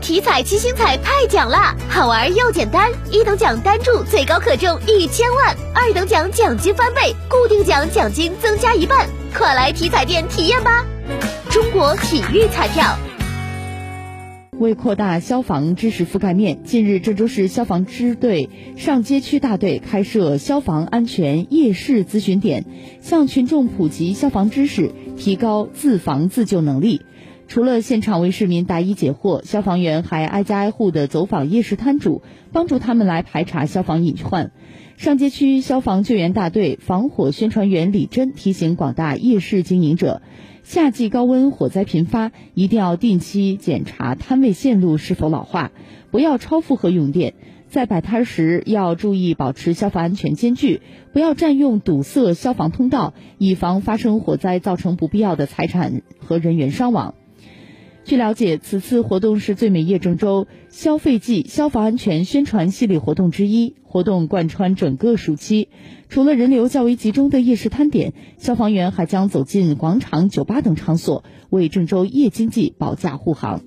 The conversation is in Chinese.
体彩七星彩派奖啦！好玩又简单，一等奖单注最高可中一千万，二等奖奖金翻倍，固定奖奖金增加一半，快来体彩店体验吧！中国体育彩票。为扩大消防知识覆盖面，近日郑州市消防支队上街区大队开设消防安全夜视咨询点，向群众普及消防知识，提高自防自救能力。除了现场为市民答疑解惑，消防员还挨家挨户的走访夜市摊主，帮助他们来排查消防隐患。上街区消防救援大队防火宣传员李珍提醒广大夜市经营者：夏季高温，火灾频发，一定要定期检查摊位线路是否老化，不要超负荷用电。在摆摊时要注意保持消防安全间距，不要占用堵塞消防通道，以防发生火灾造成不必要的财产和人员伤亡。据了解，此次活动是最美夜郑州消费季消防安全宣传系列活动之一，活动贯穿整个暑期。除了人流较为集中的夜市摊点，消防员还将走进广场、酒吧等场所，为郑州夜经济保驾护航。